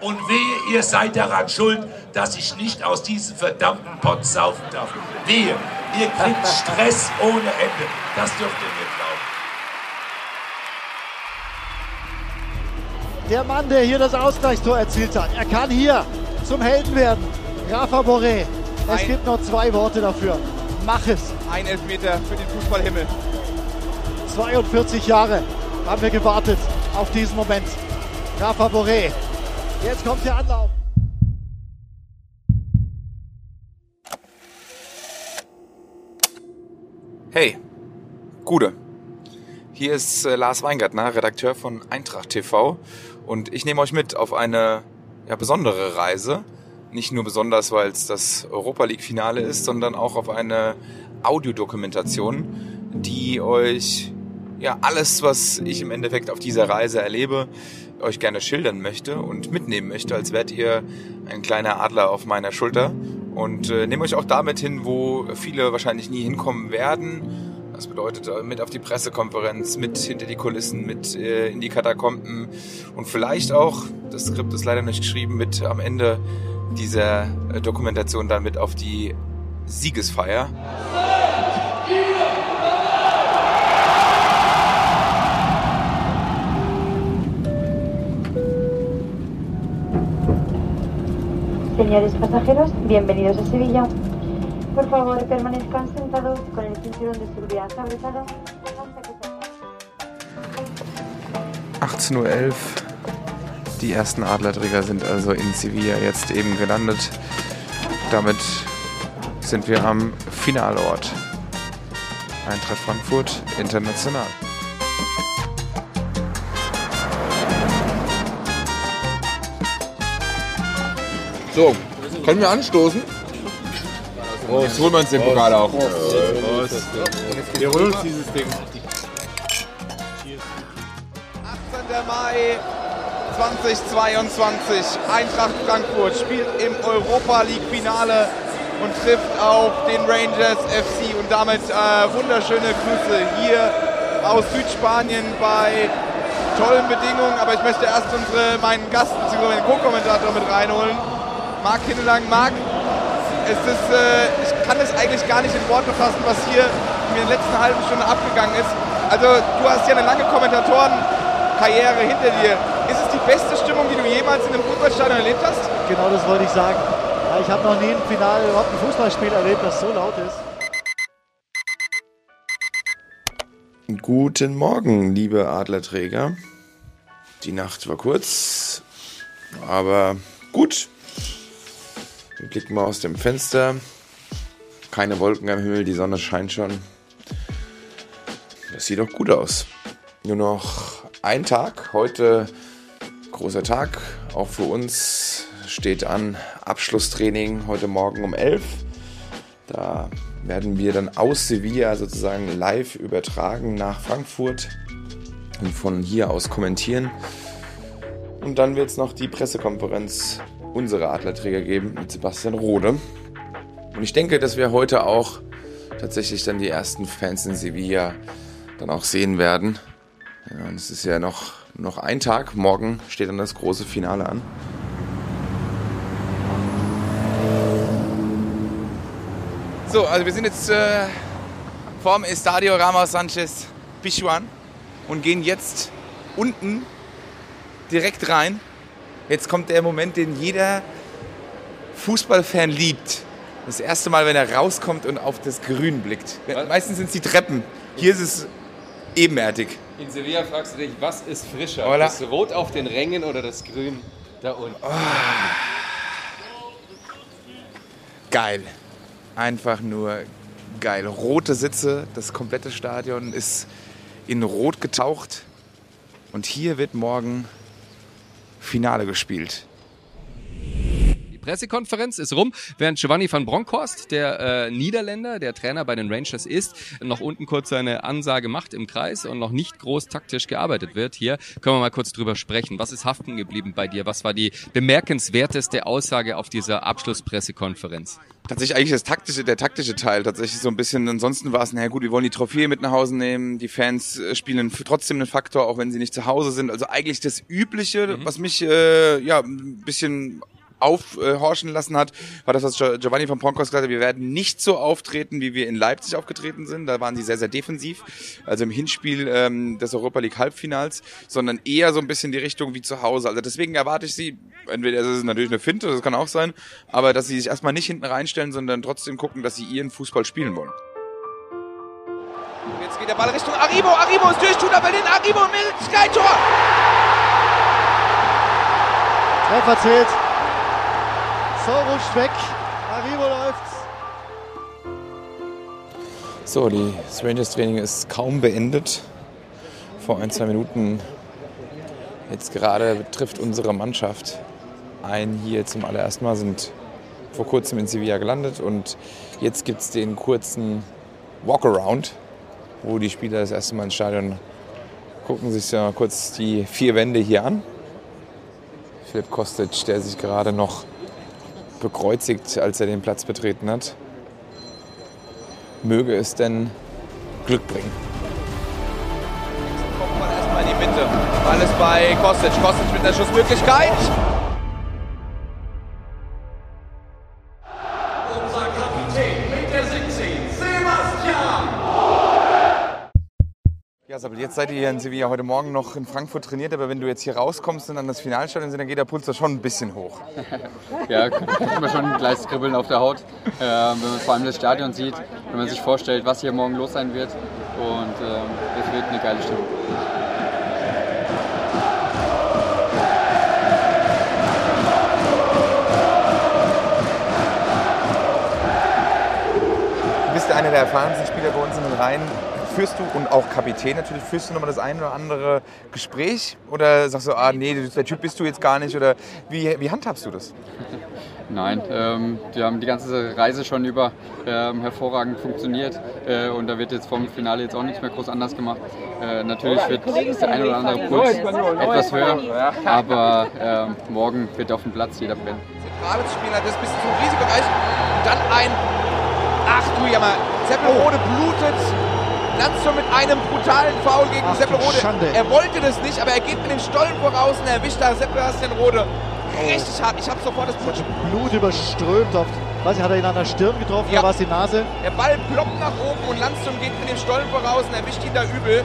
Und wehe, ihr seid daran schuld, dass ich nicht aus diesem verdammten Pott saufen darf. Wehe, ihr kriegt Stress ohne Ende. Das dürft ihr mir glauben. Der Mann, der hier das Ausgleichstor erzielt hat, er kann hier zum Helden werden. Rafa Boré. Es Ein gibt noch zwei Worte dafür. Mach es. Ein Elfmeter für den Fußballhimmel. 42 Jahre haben wir gewartet auf diesen Moment. Rafa Boré Jetzt kommt der Anlauf. Hey, Gude. Hier ist äh, Lars Weingartner, Redakteur von Eintracht TV. Und ich nehme euch mit auf eine ja, besondere Reise. Nicht nur besonders, weil es das Europa League-Finale ist, sondern auch auf eine Audiodokumentation, die euch ja alles, was ich im Endeffekt auf dieser Reise erlebe, euch gerne schildern möchte und mitnehmen möchte, als wärt ihr ein kleiner Adler auf meiner Schulter und äh, nehme euch auch damit hin, wo viele wahrscheinlich nie hinkommen werden. Das bedeutet äh, mit auf die Pressekonferenz, mit hinter die Kulissen, mit äh, in die Katakomben und vielleicht auch, das Skript ist leider nicht geschrieben, mit am Ende dieser äh, Dokumentation dann mit auf die Siegesfeier. Señores pasajeros, bienvenidos a Sevilla. Por favor, permanezcan sentados con el cinturón de seguridad abrochado 18.11 Uhr. Die ersten Adlerträger sind also in Sevilla jetzt eben gelandet. Damit sind wir am Finalort. Eintracht Frankfurt international. So, können wir anstoßen? Oh, jetzt holen wir uns den Pokal auch. Prost. Wir holen uns dieses Ding. 18. Mai 2022. Eintracht Frankfurt spielt im Europa League Finale und trifft auf den Rangers FC. Und damit äh, wunderschöne Grüße hier aus Südspanien bei tollen Bedingungen. Aber ich möchte erst unsere, meinen Gast bzw. meinen Co-Kommentator mit reinholen. Marc Hinnelang. Marc, es ist, äh, ich kann es eigentlich gar nicht in Worte fassen, was hier in der letzten halben Stunde abgegangen ist. Also du hast ja eine lange Kommentatorenkarriere hinter dir. Ist es die beste Stimmung, die du jemals in einem Fußballstadion erlebt hast? Genau das wollte ich sagen. Ja, ich habe noch nie im Finale überhaupt ein Fußballspiel erlebt, das so laut ist. Guten Morgen, liebe Adlerträger. Die Nacht war kurz, aber gut. Wir blicken mal aus dem Fenster. Keine Wolken am Himmel, die Sonne scheint schon. Das sieht doch gut aus. Nur noch ein Tag. Heute großer Tag. Auch für uns steht an Abschlusstraining heute Morgen um 11. Da werden wir dann aus Sevilla sozusagen live übertragen nach Frankfurt und von hier aus kommentieren. Und dann wird es noch die Pressekonferenz unsere Adlerträger geben mit Sebastian Rode. Und ich denke, dass wir heute auch tatsächlich dann die ersten Fans in Sevilla dann auch sehen werden. Ja, es ist ja noch, noch ein Tag. Morgen steht dann das große Finale an. So, also wir sind jetzt äh, vorm Estadio Ramos Sanchez Pichuan und gehen jetzt unten direkt rein Jetzt kommt der Moment, den jeder Fußballfan liebt. Das erste Mal, wenn er rauskommt und auf das Grün blickt. Was? Meistens sind es die Treppen. Hier ist es ebenerdig. In Sevilla fragst du dich, was ist frischer? Hola. Das Rot auf den Rängen oder das Grün da unten? Oh. Geil. Einfach nur geil. Rote Sitze, das komplette Stadion ist in Rot getaucht. Und hier wird morgen Finale gespielt. Pressekonferenz ist rum, während Giovanni van Bronckhorst, der äh, Niederländer, der Trainer bei den Rangers ist, noch unten kurz seine Ansage macht im Kreis und noch nicht groß taktisch gearbeitet wird. Hier können wir mal kurz drüber sprechen. Was ist haften geblieben bei dir? Was war die bemerkenswerteste Aussage auf dieser Abschlusspressekonferenz? Tatsächlich eigentlich das taktische, der taktische Teil tatsächlich so ein bisschen. Ansonsten war es, naja gut, wir wollen die Trophäe mit nach Hause nehmen. Die Fans äh, spielen trotzdem einen Faktor, auch wenn sie nicht zu Hause sind. Also eigentlich das Übliche, mhm. was mich äh, ja ein bisschen aufhorchen lassen hat, war das, was Giovanni von Broncos gesagt hat, wir werden nicht so auftreten, wie wir in Leipzig aufgetreten sind. Da waren sie sehr, sehr defensiv, also im Hinspiel ähm, des Europa League Halbfinals, sondern eher so ein bisschen die Richtung wie zu Hause. Also deswegen erwarte ich sie, entweder das ist natürlich eine Finte, das kann auch sein, aber dass sie sich erstmal nicht hinten reinstellen, sondern trotzdem gucken, dass sie ihren Fußball spielen wollen. Jetzt geht der Ball Richtung Aribo. Aribo ist durch, tut aber den Aribo mit Sky-Tor. Treffer zählt. So rutscht weg. Arrivo läuft. So, die, das Rangers-Training ist kaum beendet. Vor ein, zwei Minuten. Jetzt gerade trifft unsere Mannschaft ein hier zum allerersten Mal, sind vor kurzem in Sevilla gelandet und jetzt gibt es den kurzen Walkaround, wo die Spieler das erste Mal ins Stadion gucken sich ja kurz die vier Wände hier an. Philipp Kostic, der sich gerade noch bekreuzigt, als er den Platz betreten hat. Möge es denn Glück bringen. Kommt man erstmal in die Mitte. Alles bei Kostic. Kostic mit der Schussmöglichkeit. Jetzt seid ihr hier in Sevilla heute Morgen noch in Frankfurt trainiert, aber wenn du jetzt hier rauskommst und an das Finalstadion sind, dann geht der Puls da schon ein bisschen hoch. ja, kriegt man schon gleich Kribbeln auf der Haut, äh, wenn man vor allem das Stadion sieht, wenn man sich vorstellt, was hier morgen los sein wird. Und äh, es wird eine geile Stimmung. Du bist einer der erfahrensten Spieler bei uns in den Reihen führst du und auch Kapitän natürlich, führst du nochmal das ein oder andere Gespräch? Oder sagst du, ah nee, der Typ bist du jetzt gar nicht? Oder wie, wie handhabst du das? Nein, ähm, die haben die ganze Reise schon über ähm, hervorragend funktioniert äh, und da wird jetzt vom Finale jetzt auch nichts mehr groß anders gemacht. Äh, natürlich wird der ein oder andere Puls etwas höher, aber äh, morgen wird auf dem Platz jeder brennen. Zentrales Spiel hat das bis zum Risikobereich und dann ein, ach du Jammer, Seppelrode blutet Landstrom mit einem brutalen Foul gegen Seppelrode. Er wollte das nicht, aber er geht mit dem Stollen voraus und erwischt da Sebastian-Rode richtig hart. Ich habe sofort das Blut. Blut überströmt. Auf, weiß ich, hat er ihn an der Stirn getroffen ja. oder war es die Nase? Der Ball ploppt nach oben und Landstrom geht mit dem Stollen voraus und erwischt ihn da übel.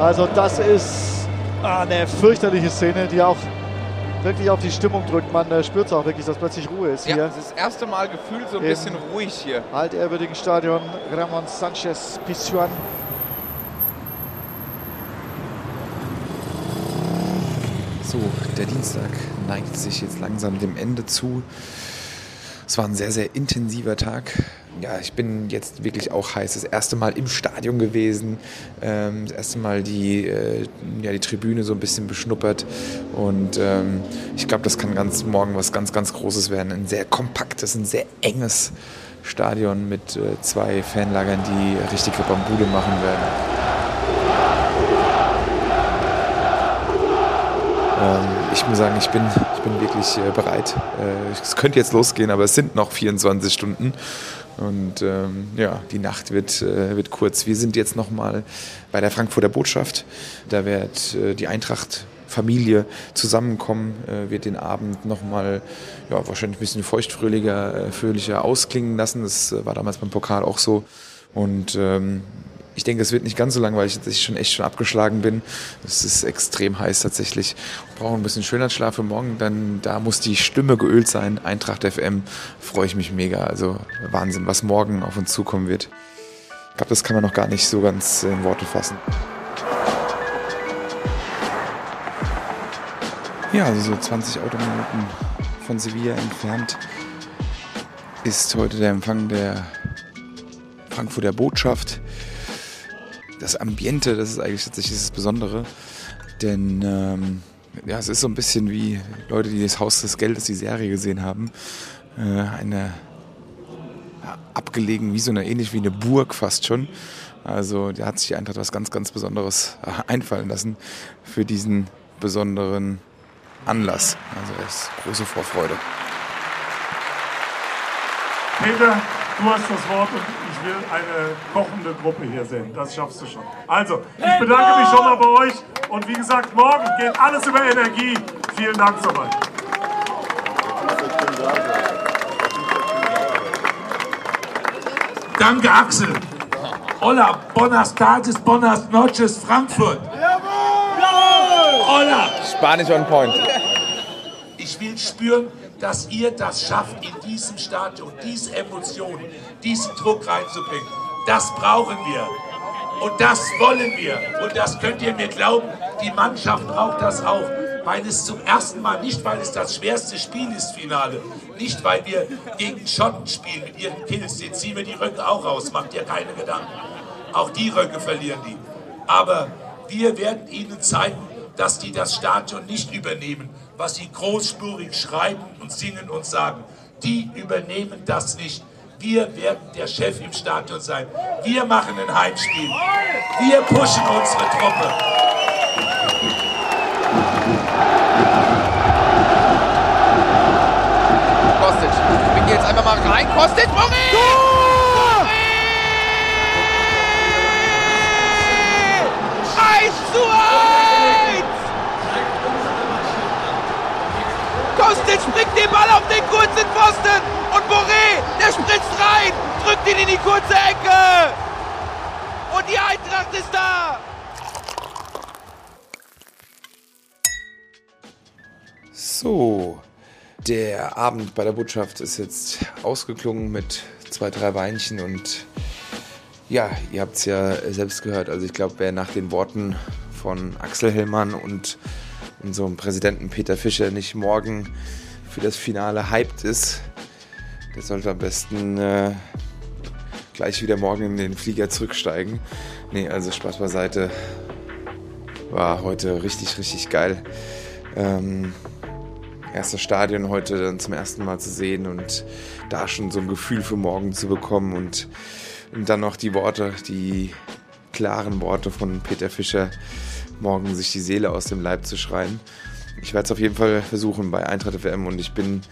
Also das ist eine fürchterliche Szene, die auch wirklich auf die Stimmung drückt. Man äh, spürt es auch wirklich, dass plötzlich Ruhe ist ja, hier. das ist das erste Mal gefühlt so ein Im bisschen ruhig hier. Altehrwürdigen Stadion Ramon Sanchez Pizjuan. So, der Dienstag neigt sich jetzt langsam dem Ende zu. Es war ein sehr, sehr intensiver Tag ja, ich bin jetzt wirklich auch heiß. Das erste Mal im Stadion gewesen, ähm, das erste Mal die, äh, ja, die Tribüne so ein bisschen beschnuppert. Und ähm, ich glaube, das kann ganz morgen was ganz, ganz Großes werden. Ein sehr kompaktes, ein sehr enges Stadion mit äh, zwei Fanlagern, die richtig Bambude machen werden. Ähm, ich muss sagen, ich bin, ich bin wirklich äh, bereit. Äh, es könnte jetzt losgehen, aber es sind noch 24 Stunden. Und ähm, ja, die Nacht wird, äh, wird kurz. Wir sind jetzt nochmal bei der Frankfurter Botschaft. Da wird äh, die Eintracht Familie zusammenkommen, äh, wird den Abend nochmal ja, wahrscheinlich ein bisschen feuchtfröhlicher, äh, fröhlicher ausklingen lassen. Das war damals beim Pokal auch so. Und ähm, ich denke, es wird nicht ganz so langweilig, dass ich schon echt schon abgeschlagen bin. Es ist extrem heiß tatsächlich. Ich brauche ein bisschen Schönheitsschlaf für morgen. Dann da muss die Stimme geölt sein. Eintracht FM freue ich mich mega. Also Wahnsinn, was morgen auf uns zukommen wird. Ich glaube, das kann man noch gar nicht so ganz in Worte fassen. Ja, also so 20 Autominuten von Sevilla entfernt ist heute der Empfang der Frankfurter Botschaft das Ambiente, das ist eigentlich tatsächlich das Besondere. Denn ähm, ja, es ist so ein bisschen wie Leute, die das Haus des Geldes, die Serie gesehen haben. Äh, eine ja, abgelegen, wie so eine, ähnlich wie eine Burg fast schon. Also der hat sich die Eintracht was ganz, ganz Besonderes äh, einfallen lassen für diesen besonderen Anlass. Also es ist große Vorfreude. Peter, du hast das Wort und ich will eine kochende Gruppe hier sehen. Das schaffst du schon. Also, ich bedanke mich schon mal bei euch und wie gesagt, morgen geht alles über Energie. Vielen Dank soweit. Danke, Axel. Hola, buenas tardes, buenas noches, Frankfurt. Hola. Spanisch on point. Ich will spüren, dass ihr das schafft, in diesem Stadion diese Emotionen, diesen Druck reinzubringen. Das brauchen wir. Und das wollen wir. Und das könnt ihr mir glauben, die Mannschaft braucht das auch. Weil es zum ersten Mal, nicht weil es das schwerste Spiel ist, Finale, nicht weil wir gegen Schotten spielen mit ihren Kills, jetzt ziehen wir die Röcke auch raus, macht ihr keine Gedanken. Auch die Röcke verlieren die. Aber wir werden ihnen zeigen, dass die das Stadion nicht übernehmen, was sie großspurig schreiben und singen und sagen. Die übernehmen das nicht. Wir werden der Chef im Stadion sein. Wir machen ein Heimspiel. Wir pushen unsere Truppe. Kostic, bringt jetzt einfach mal rein. Kostic, Boré! Tor! 1 zu 1! Kostic bringt den Ball auf den kurzen Pfosten und Boré, der spritzt rein, drückt ihn in die kurze Ecke. Und die Eintracht ist da. So, der Abend bei der Botschaft ist jetzt ausgeklungen mit zwei, drei Weinchen und ja, ihr habt es ja selbst gehört. Also ich glaube, wer nach den Worten von Axel Hellmann und unserem Präsidenten Peter Fischer nicht morgen für das Finale hyped ist, der sollte am besten äh, gleich wieder morgen in den Flieger zurücksteigen. Nee, also Spaß beiseite. War heute richtig, richtig geil. Ähm, erstes Stadion heute dann zum ersten Mal zu sehen und da schon so ein Gefühl für morgen zu bekommen und, und dann noch die Worte, die klaren Worte von Peter Fischer, morgen sich die Seele aus dem Leib zu schreien. Ich werde es auf jeden Fall versuchen bei Eintracht FM und ich bin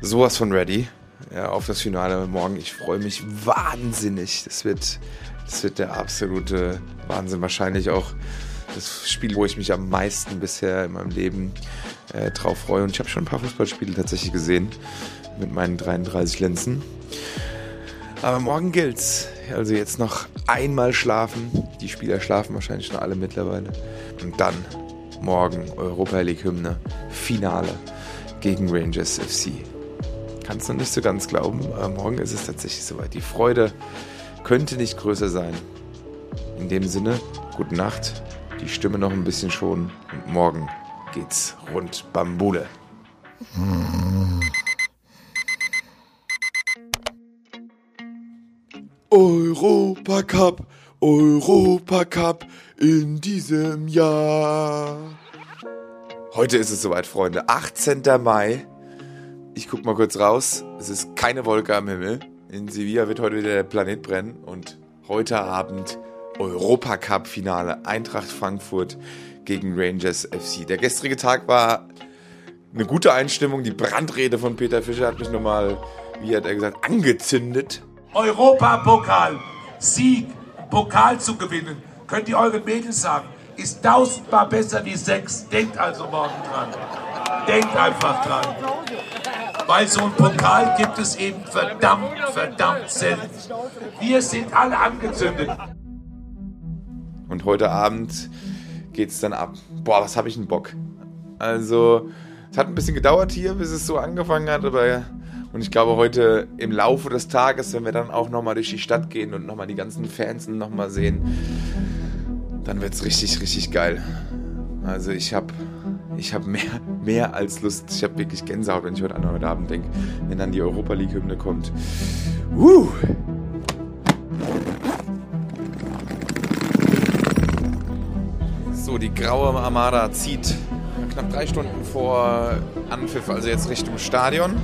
sowas von ready ja, auf das Finale morgen. Ich freue mich wahnsinnig. Das wird, das wird der absolute Wahnsinn. Wahrscheinlich auch das Spiel, wo ich mich am meisten bisher in meinem Leben äh, drauf freue. Und ich habe schon ein paar Fußballspiele tatsächlich gesehen mit meinen 33 Lenzen. Aber morgen gilt's. Also jetzt noch einmal schlafen. Die Spieler schlafen wahrscheinlich schon alle mittlerweile. Und dann morgen Europa League Hymne, Finale gegen Rangers FC. Kannst du nicht so ganz glauben, morgen ist es tatsächlich soweit. Die Freude könnte nicht größer sein. In dem Sinne, gute Nacht, die Stimme noch ein bisschen schonen und morgen geht's rund Bambule. Europacup, Europacup in diesem Jahr. Heute ist es soweit, Freunde. 18. Mai. Ich guck mal kurz raus. Es ist keine Wolke am Himmel. In Sevilla wird heute wieder der Planet brennen und heute Abend Europacup-Finale Eintracht Frankfurt gegen Rangers FC. Der gestrige Tag war eine gute Einstimmung. Die Brandrede von Peter Fischer hat mich nochmal, wie hat er gesagt, angezündet. Europapokal, Sieg, Pokal zu gewinnen, könnt ihr euren Mädels sagen, ist tausendmal besser wie sechs. Denkt also morgen dran. Denkt einfach dran. Weil so ein Pokal gibt es eben verdammt, verdammt selten. Wir sind alle angezündet. Und heute Abend geht's dann ab. Boah, was habe ich einen Bock. Also, es hat ein bisschen gedauert hier, bis es so angefangen hat, aber und ich glaube heute im Laufe des Tages, wenn wir dann auch nochmal durch die Stadt gehen und nochmal die ganzen Fans nochmal sehen, dann wird's richtig, richtig geil. Also ich habe ich hab mehr, mehr als Lust. Ich habe wirklich Gänsehaut, wenn ich heute an heute Abend denke, wenn dann die Europa League Hymne kommt. Uh. So, die graue Armada zieht knapp drei Stunden vor Anpfiff, also jetzt Richtung Stadion.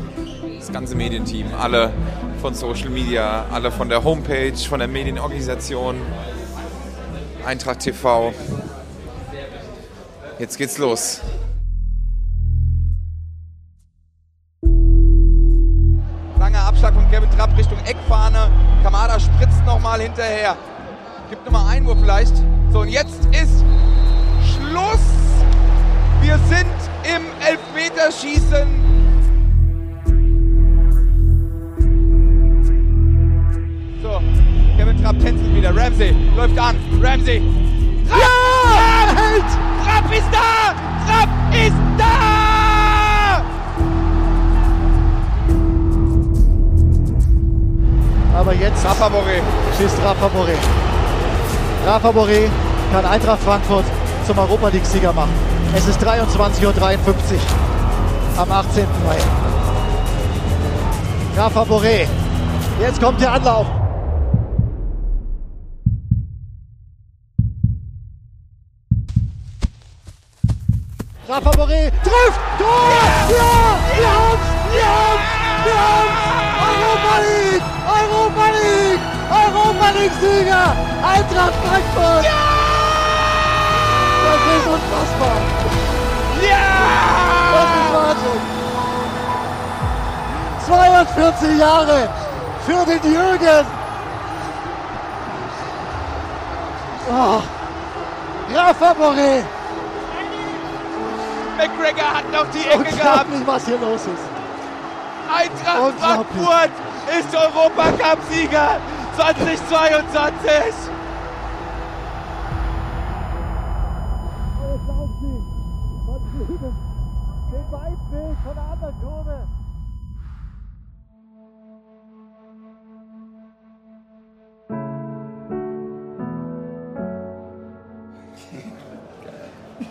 Das ganze Medienteam, alle von Social Media, alle von der Homepage, von der Medienorganisation, Eintracht TV. Jetzt geht's los. Langer Abschlag von Kevin Trapp Richtung Eckfahne. Kamada spritzt nochmal hinterher. Gibt nochmal Einwurf vielleicht. So, und jetzt ist Schluss. Wir sind im Elfmeterschießen. Trapp tänzelt wieder. Ramsey läuft an. Ramsey. Trapp! Ja! Trapp! Trapp ist da! Trapp ist da! Aber jetzt Rafa Boré. schießt Rafa Boré. Rafa Boré kann Eintracht Frankfurt zum Europa League-Sieger machen. Es ist 23.53 Uhr am 18. Mai. Rafa Boré. Jetzt kommt der Anlauf. Rafa Boré trifft! Tor! Ja! Wir haben's! Wir haben's! Wir haben's! Europa League! Europa League! Europa League-Sieger! Eintracht Frankfurt! Ja! Das ist unfassbar! Ja! Das ist Wahnsinn! 42 Jahre für den Jürgen! Oh. Rafa Boré! McGregor hat noch die Ecke gehabt. Was hier los ist. Eintracht. Frankfurt ist Europacup-Sieger 2022. Den Weitweg von der anderen Kurve.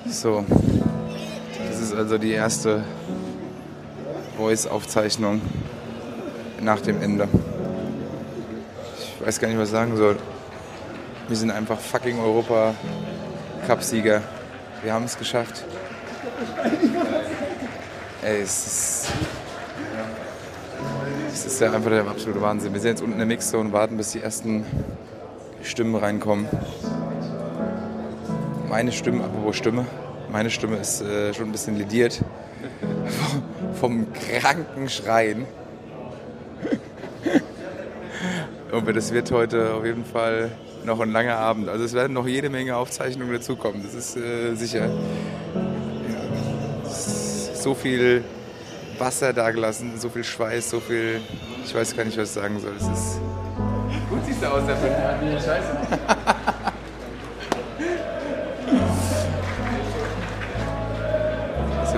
So, also die erste Voice-Aufzeichnung nach dem Ende. Ich weiß gar nicht, was ich sagen soll. Wir sind einfach fucking Europa-Cup-Sieger. Wir haben es geschafft. Ey, es ist, es ist ja einfach der absolute Wahnsinn. Wir sind jetzt unten in der Mixzone und warten, bis die ersten Stimmen reinkommen. Meine Stimme, apropos Stimme, meine Stimme ist äh, schon ein bisschen lediert vom kranken Schreien. Und das wird heute auf jeden Fall noch ein langer Abend. Also es werden noch jede Menge Aufzeichnungen dazukommen, das ist äh, sicher. Ja, ist so viel Wasser dagelassen, so viel Schweiß, so viel. Ich weiß gar nicht, was ich sagen soll. Es ist. Gut siehst du aus, der. Scheiße.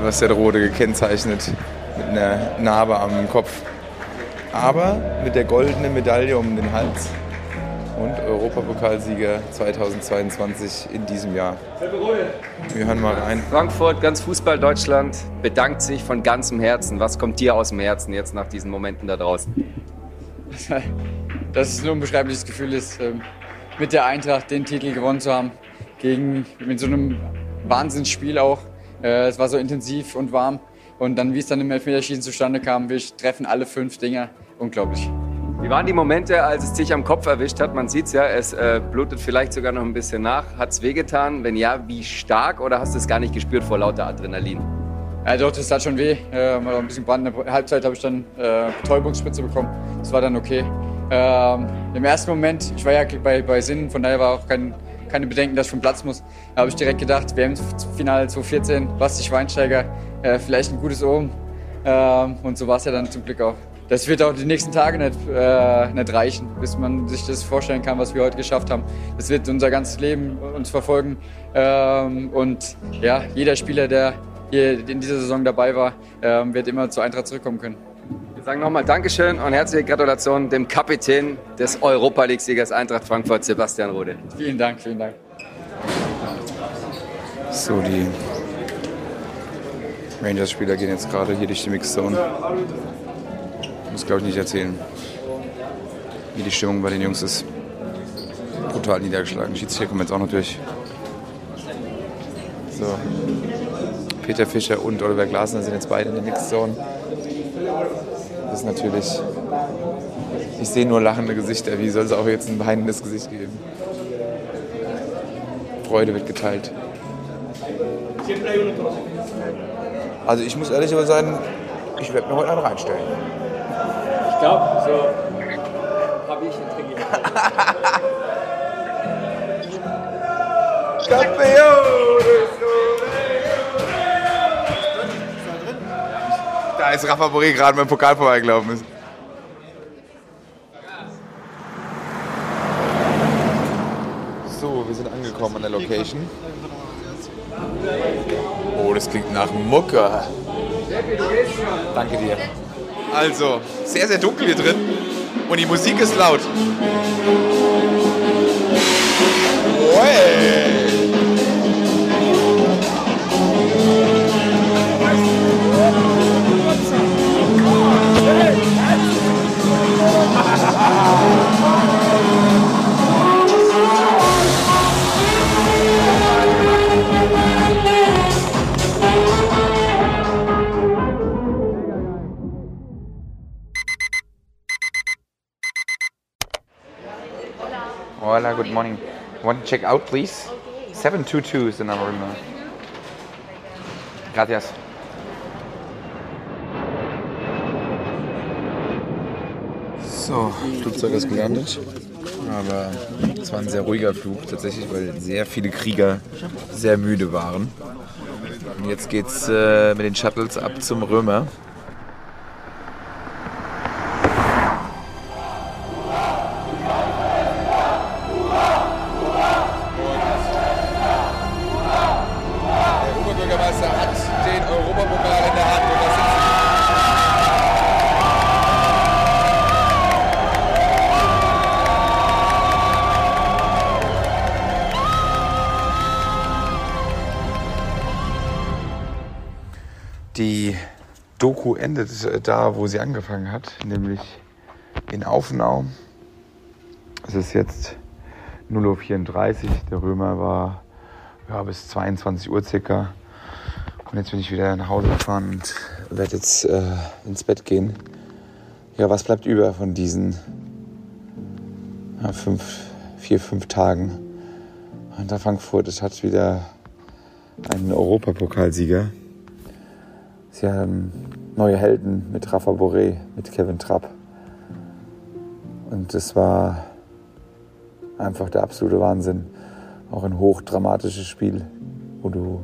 Sebastian Rode gekennzeichnet mit einer Narbe am Kopf. Aber mit der goldenen Medaille um den Hals und Europapokalsieger 2022 in diesem Jahr. Wir hören mal rein. Frankfurt, ganz Fußball Deutschland bedankt sich von ganzem Herzen. Was kommt dir aus dem Herzen jetzt nach diesen Momenten da draußen? dass es ein unbeschreibliches Gefühl ist, ähm, mit der Eintracht den Titel gewonnen zu haben. Gegen, mit so einem Wahnsinnsspiel auch. Äh, Es war so intensiv und warm. Und dann, wie es dann im Elfmeterschießen zustande kam, wir treffen alle fünf Dinger. Unglaublich. Wie waren die Momente, als es dich am Kopf erwischt hat? Man sieht's ja, es äh, blutet vielleicht sogar noch ein bisschen nach. Hat's wehgetan? Wenn ja, wie stark? Oder hast du es gar nicht gespürt vor lauter Adrenalin? Ja, doch, das tat schon weh. Äh, war ein bisschen Brand. In der Halbzeit habe ich dann äh, Betäubungsspritze bekommen. Das war dann okay. Ähm, Im ersten Moment, ich war ja bei, bei Sinn, von daher war auch kein, keine Bedenken, dass ich vom Platz muss. Da habe ich direkt gedacht, WM-Finale 2014, Basti Schweinsteiger, äh, vielleicht ein gutes Omen. Ähm, und so war es ja dann zum Glück auch. Das wird auch die nächsten Tage nicht, äh, nicht reichen, bis man sich das vorstellen kann, was wir heute geschafft haben. Das wird unser ganzes Leben uns verfolgen. Ähm, und ja, jeder Spieler, der hier in dieser Saison dabei war, ähm, wird immer zur Eintracht zurückkommen können. Sagen nochmal Dankeschön und herzliche Gratulation dem Kapitän des Europa League-Siegers Eintracht Frankfurt, Sebastian Rode. Vielen Dank, vielen Dank. So, die Rangers-Spieler gehen jetzt gerade hier durch die Mixzone. Muss, glaube ich, nicht erzählen, wie die Stimmung bei den Jungs ist. Brutal niedergeschlagen. Schiedsrichter kommen jetzt auch noch durch. So. Peter Fischer und Oliver Glasner sind jetzt beide in der Mixed Zone. Das ist natürlich. Ich sehe nur lachende Gesichter. Wie soll es auch jetzt ein weinendes Gesicht geben? Freude wird geteilt. Also ich muss ehrlich aber sagen, ich werde mir heute einen reinstellen. Ich glaube, so habe ich einen Trick. Da ist Rafa Boré gerade dem Pokal vorbeigelaufen ist. So, wir sind angekommen an der Location. Oh, das klingt nach Mucke. Danke dir. Also, sehr, sehr dunkel hier drin und die Musik ist laut. Oi. Hola, good morning. Want to check out, please? 722 is the number. no? Gracias. So, Flugzeug ist gelandet. Aber es war ein sehr ruhiger Flug tatsächlich, weil sehr viele Krieger sehr müde waren. Und jetzt geht's äh, mit den Shuttles ab zum Römer. Die Doku endet äh, da, wo sie angefangen hat, nämlich in Aufnau. Es ist jetzt 0.34 Uhr. Der Römer war ja, bis 22 Uhr circa. Und jetzt bin ich wieder nach Hause gefahren und werde jetzt äh, ins Bett gehen. Ja, was bleibt über von diesen ja, fünf, vier, fünf Tagen? Hinter Frankfurt, es hat wieder einen Europapokalsieger. Sie haben neue Helden mit Rafa Boré, mit Kevin Trapp. Und es war einfach der absolute Wahnsinn. Auch ein hochdramatisches Spiel, wo du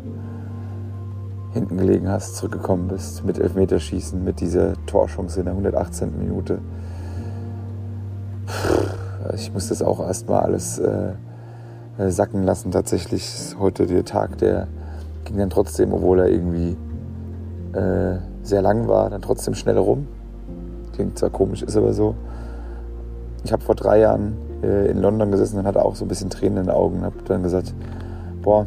hinten gelegen hast, zurückgekommen bist mit Elfmeterschießen, mit dieser Torchance in der 118. Minute. Ich muss das auch erstmal alles äh, äh, sacken lassen. Tatsächlich ist heute der Tag, der ging dann trotzdem, obwohl er irgendwie äh, sehr lang war, dann trotzdem schnell rum. Klingt zwar komisch, ist aber so. Ich habe vor drei Jahren äh, in London gesessen und hatte auch so ein bisschen Tränen in den Augen und habe dann gesagt, boah,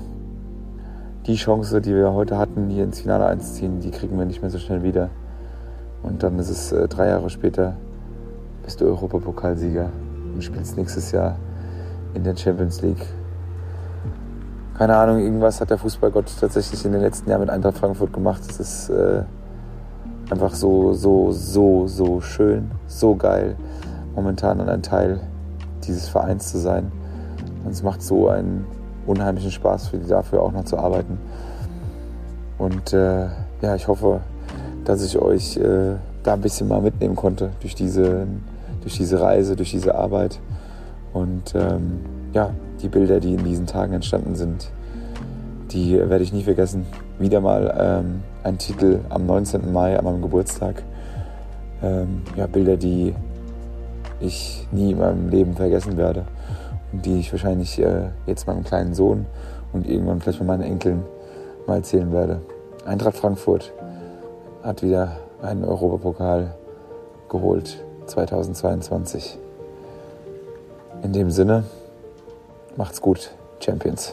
die Chance, die wir heute hatten, hier ins Finale einzuziehen, die kriegen wir nicht mehr so schnell wieder. Und dann ist es äh, drei Jahre später, bist du Europapokalsieger und spielst nächstes Jahr in der Champions League. Keine Ahnung, irgendwas hat der Fußballgott tatsächlich in den letzten Jahren mit Eintracht Frankfurt gemacht. Es ist äh, einfach so, so, so, so schön, so geil, momentan an ein Teil dieses Vereins zu sein. Und es macht so einen unheimlichen Spaß für die dafür auch noch zu arbeiten. Und äh, ja, ich hoffe, dass ich euch äh, da ein bisschen mal mitnehmen konnte durch diese, durch diese Reise, durch diese Arbeit. Und ähm, ja, die Bilder, die in diesen Tagen entstanden sind, die werde ich nie vergessen. Wieder mal ähm, ein Titel am 19. Mai, an meinem Geburtstag. Ähm, ja, Bilder, die ich nie in meinem Leben vergessen werde und die ich wahrscheinlich äh, jetzt meinem kleinen Sohn und irgendwann vielleicht mit meinen Enkeln mal erzählen werde. Eintracht Frankfurt hat wieder einen Europapokal geholt 2022. In dem Sinne, macht's gut, Champions.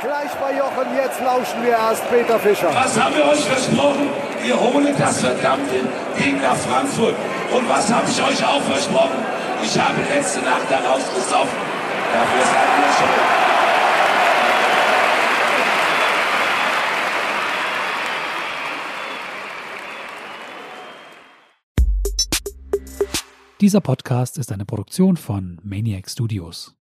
Gleich bei Jochen, jetzt lauschen wir erst Peter Fischer. Was haben wir euch versprochen? Wir holen das verdammte Ding nach Frankfurt. Und was habe ich euch auch versprochen? Ich habe letzte Nacht daraus gesoffen. Dafür seid ihr schuld. Dieser Podcast ist eine Produktion von Maniac Studios.